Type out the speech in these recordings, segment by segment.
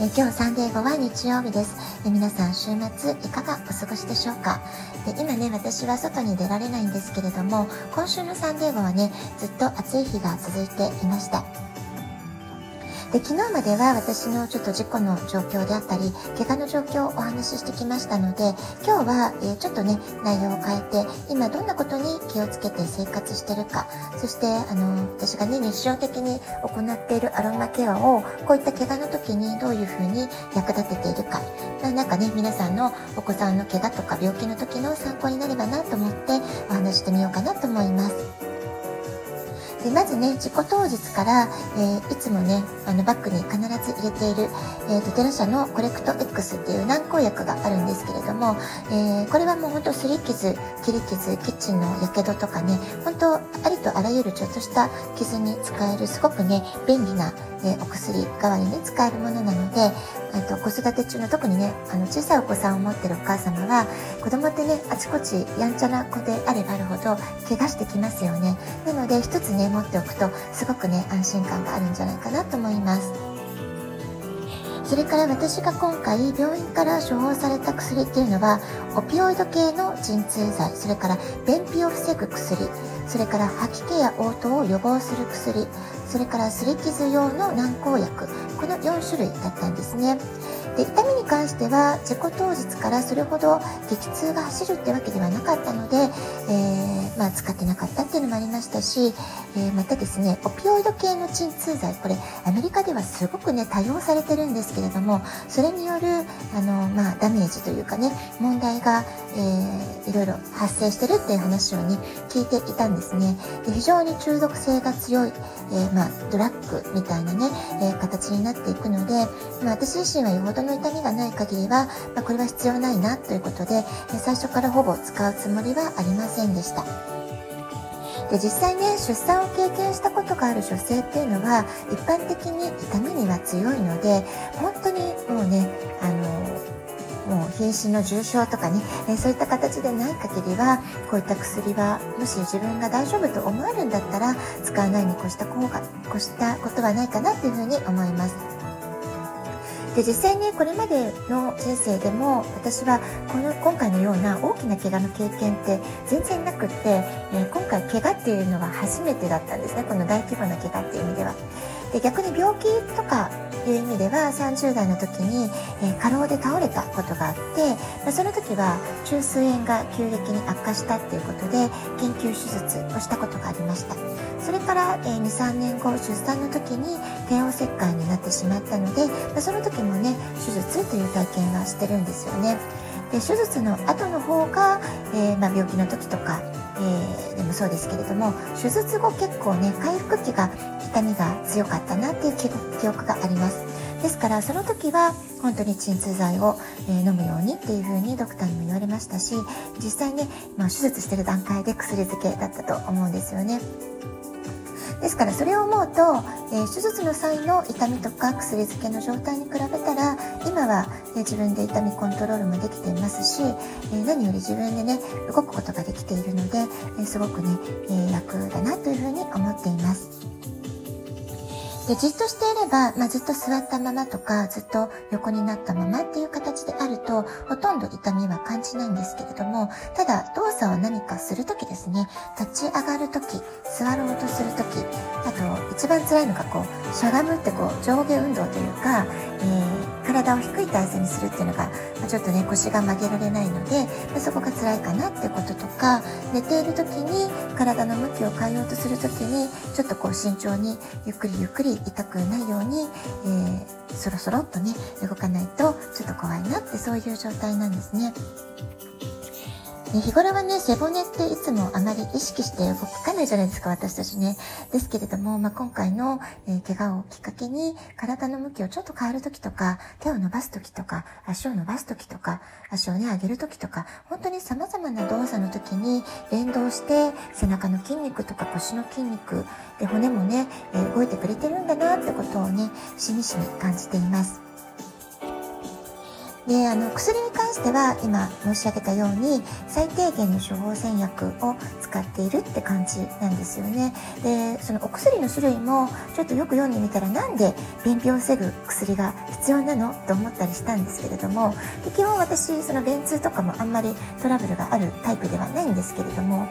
え今日サンディエゴは日曜日です、え皆さん週末いかがお過ごしでしょうか？で今ね私は外に出られないんですけれども今週のサンディエゴはねずっと暑い日が続いていました。で昨日までは私のちょっと事故の状況であったり怪我の状況をお話ししてきましたので今日は、え、ちょっとね内容を変えて今どんなことに気をつけて生活してるかそしてあの私がね日常的に行っているアロマケアをこういった怪我の時にどういうふうに役立てているかなんかね皆さんのお子さんの怪我とか病気の時の参考になればなと思ってお話してみようかなと思います。でまずね事故当日から、えー、いつもねあのバッグに必ず入れている、えーと、テラ社のコレクト X っていう軟膏薬があるんですけれども、えー、これはもうほんとすり傷切り傷キッチンのやけどとかね本当ありとあらゆるちょっとした傷に使えるすごくね便利な、え、お薬代わりに使えるものなのでと子育て中の特にねあの小さいお子さんを持ってるお母様は子供ってねあちこちやんちゃな子であればあるほど怪我してきますよね。なので一つね持っておくとすごくね安心感があるんじゃないかなと思います。それから私が今回病院から処方された薬っていうのはオピオイド系の鎮痛剤。それから便秘を防ぐ薬。それから吐き気や嘔吐を予防する薬。それから擦り傷用の軟膏薬この4種類だったんですね。で痛みに関しては事故当日からそれほど激痛が走るってわけではなかったので、えー、まあ、使ってなかったっていうのもありましたし、えー、またですねオピオイド系の鎮痛剤これアメリカではすごくね多用されてるんですけれどもそれによるあの、まあ、ダメージというかね問題が、えー、いろいろ発生してるっていう話をね聞いていたんですね。で非常に中毒性が強い、えー、まあ、ドラッグみたいなね、え形になっていくので、まあ、私自身はよほどの痛みがない限りは、まあ、これは必要ないなということで、最初からほぼ使うつもりはありませんでした。で実際ね出産を経験したことがある女性っていうのは一般的に痛みには強いので本当にもうねあのもう瀕死の重症とかね、えそういった形でない限りはこういった薬はもし自分が大丈夫と思えるんだったら使わないに越した方が越したことはないかなっていうふうに思います。で実際にこれまでの人生でも私はこの今回のような大きな怪我の経験って全然なくって、えー、今回怪我っていうのは初めてだったんですねこの大規模な怪我っていう意味では。で逆に病気とかいう意味では30代の時に、えー、過労で倒れたことがあって、まあ、その時は中枢炎が急激に悪化したっていうことで緊急手術をしたことがありましたそれから、えー、23年後出産の時に帝王切開になってしまったので、まあ、その時もね手術という体験はしてるんですよね。で手術の後の方が、えー、まあ、病気の時とか、えー、でもそうですけれども手術後結構ね回復期が痛みが強かったなっていう記憶があります。ですからその時は本当に鎮痛剤を、え、飲むようにっていう風にドクターにも言われましたし実際ね、まあ、手術してる段階で薬漬けだったと思うんですよね。ですからそれを思うと、えー、手術の際の痛みとか薬漬けの状態に比べたら今は、え、自分で痛みコントロールもできていますし、え、何より自分でね動くことができているので、えすごくね、え楽だなというふうに思っています。でじっとしていれば、まあ、ずっと座ったままとかずっと横になったままっていう形であるとほとんど痛みは感じないんですけれどもただ動作を何かするときですね立ち上がるとき座ろうとするときあと一番辛いのがこうしゃがむってこう上下運動というか、えー、体を低い体勢にするっていうのが、ま、ちょっとね腰が曲げられないので、ま、そこが辛いかなってこととか寝ている時に体の向きを変えようとする時にちょっとこう慎重にゆっくりゆっくり痛くないように、えー、そろそろっとね動かないとちょっと怖いなってそういう状態なんですね。日頃はね、背骨っていつもあまり意識して動かないじゃないですか、私たちね。ですけれども、まあ、今回の、えー、怪我をきっかけに、体の向きをちょっと変えるときとか、手を伸ばすときとか、足を伸ばすときとか、足をね、上げるときとか、本当に様々な動作のときに連動して、背中の筋肉とか腰の筋肉、で、骨もね、えー、動いてくれてるんだなってことをね、しみしみ感じています。であの薬に関関しては今申し上げたように最低限の処方箋薬を使っているって感じなんですよね。でそのお薬の種類もちょっとよく読んでみたらなんで便秘を防ぐ薬が必要なのと思ったりしたんですけれどもで基本私その便通とかもあんまりトラブルがあるタイプではないんですけれども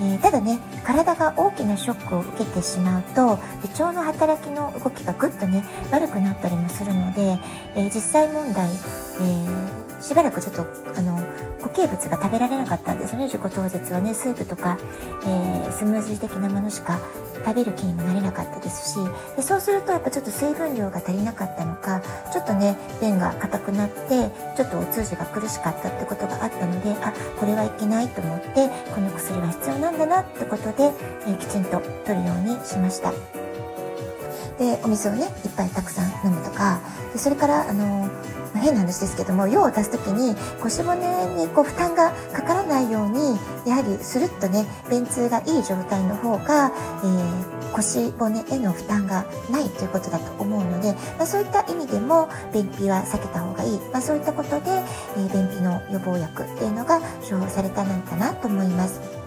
えー、ただね体が大きなショックを受けてしまうと胃腸の働きの動きがぐっとね悪くなったりもするので、えー、実際問題、えー、しばらくちょっとあの固形物が食べられなかったんですね事故当日はねスープとか、えスムージー的なものしか食べる気にもなれなかったですしでそうするとやっぱちょっと水分量が足りなかったのかちょっとね便が硬くなってちょっとお通じが苦しかったってことがあったのであこれはいけないと思ってこの薬は必要なんだなってことで、えー、きちんと取るようにしました。でお水をねいっぱいたくさん飲むとかでそれからあのー、変な話ですけども用を足す時に腰骨にこう負担がかからないようにやはりスルッとね便通がいい状態の方が、えー、腰骨への負担がないということだと思うので、まあ、そういった意味でも便秘は避けた方がいい、まあ、そういったことで、えー、便秘の予防薬っていうのが処方されたのかなと思います。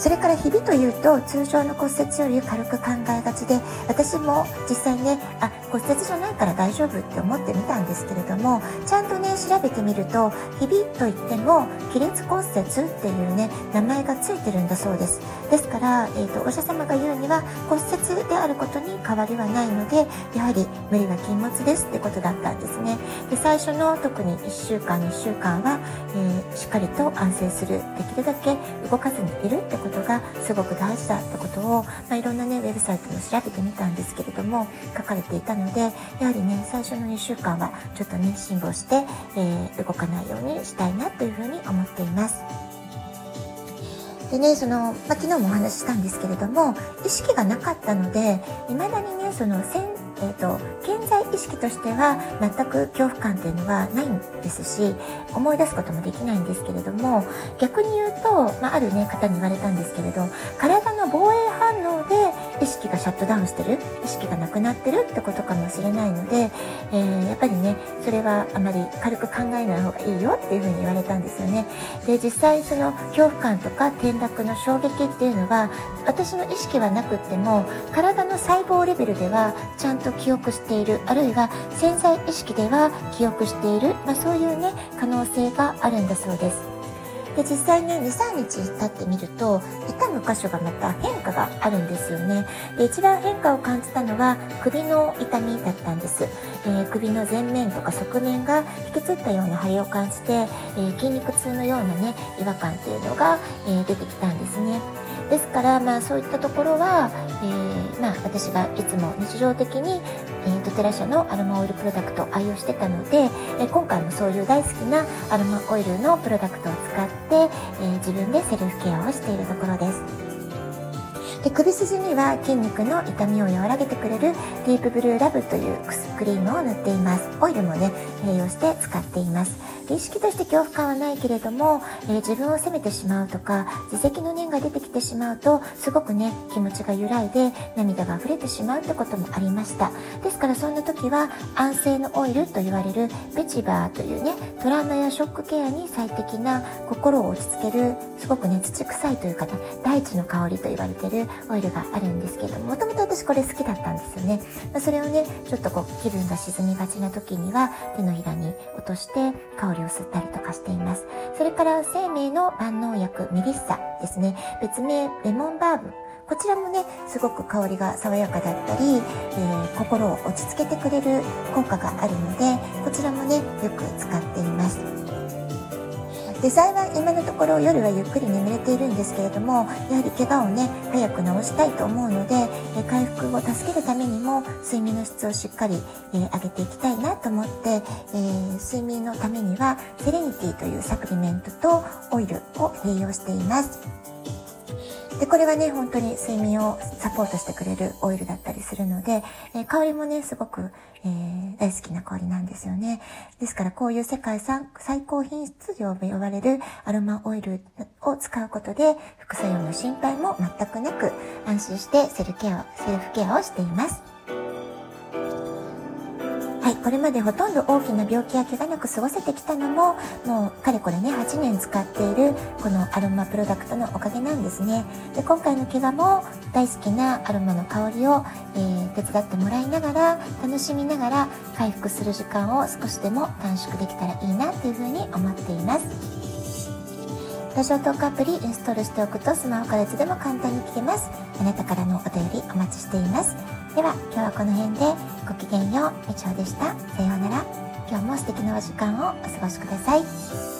それからひびというと通常の骨折より軽く考えがちで私も実際ねあ骨折じゃないから大丈夫って思ってみたんですけれどもちゃんとね調べてみるとひびといっても亀裂骨折っていうね名前がついてるんだそうです。ですから、えーと、お医者様が言うには骨折であることに変わりはないのでやはり無理は禁物ですってことだったんですね。で最初の特に1週間2週間は、えー、しっかりと安静する。できるだけ動かずにいるってことことがすごく大事だってことを、まあ、いろんなねウェブサイトも調べてみたんですけれども書かれていたのでやはりね最初の2週間はちょっとね辛抱して、えー、動かないようにしたいなというふうに思っています。でね、その、まあ、昨日もお話ししたんですけれども、意識がなかったので、未だにね、その、えーと、健在意識としては全く恐怖感っていうのはないんですし思い出すこともできないんですけれども逆に言うと、まあ、ある、ね、方に言われたんですけれど体の防衛反応で意識がシャットダウンしてる意識がなくなってるってことかもしれないので、えー、やっぱりねそれはあまり軽く考えない方がいいよっていうふうに言われたんですよね。で実際その恐怖感とか転落の衝撃っていうのは私の意識はなくっても体の細胞レベルではちゃんと記憶しているあるいは潜在意識では記憶している、まあ、そういうね可能能性があるんだそうです。で実際に23日経ってみると痛む箇所がまた変化があるんですよね。で一番変化を感じたのは首の痛みだったんです、えー、首の前面とか側面が引きつったような腫れを感じて、えー、筋肉痛のようなね違和感というのが、えー、出てきたんですね。ですからまあそういったところは、えー、まあ、私がいつも日常的に、えー、ドテラ社のアロマオイルプロダクトを愛用してたので、え今回もそういう大好きなアロマオイルのプロダクトを使って、え自分でセルフケアをしているところです。で首筋には筋肉の痛みを和らげてくれるディープブルーラブというクリームを塗っていますオイルもね併用して使っています意識として恐怖感はないけれども、えー、自分を責めてしまうとか自責の念が出てきてしまうとすごくね気持ちが揺らいで涙が溢れてしまうってこともありました。ですからそんな時は安静のオイルと言われるベチバーというねトラウマやショックケアに最適な心を落ち着けるすごくね土臭いというかね大地の香りと言われてるオイルがあるんですけどもともと私これ好きだったんですよね、まそれをねちょっとこう気分が沈みがちな時には手のひらに落として香りを吸ったりとかしています。それから生命の万能薬メリッサですね。別名レモンバーブこちらもねすごく香りが爽やかだったり、えー、心を落ち着けてくれる効果があるのでこちらもねよく使っています。で幸い今のところ夜はゆっくり眠れているんですけれどもやはり怪我をね早く治したいと思うので、え回復を助けるためにも睡眠の質をしっかり、えー、上げていきたいなと思って、えー、睡眠のためにはセレニティというサプリメントとオイルを併用しています。で、これはね、本当に睡眠をサポートしてくれるオイルだったりするので、えー、香りもね、すごく、えー、大好きな香りなんですよね。ですから、こういう世界最高品質と呼ばれるアロマオイルを使うことで、副作用の心配も全くなく、安心してセルケア、セルフケアをしています。これまでほとんど大きな病気や怪我なく過ごせてきたのも、もうかれこれね、8年使っているこのアロマプロダクトのおかげなんですね。で、今回の怪我も大好きなアロマの香りを、えー、手伝ってもらいながら、楽しみながら回復する時間を少しでも短縮できたらいいなっていうふうに思っています。ラジオトークアプリインストールしておくとスマホからいつでも簡単に聞けます。あなたからのお便りお待ちしています。では今日はこの辺でごきげんよう、以上でした。さようなら。今日も素敵なお時間をお過ごしください。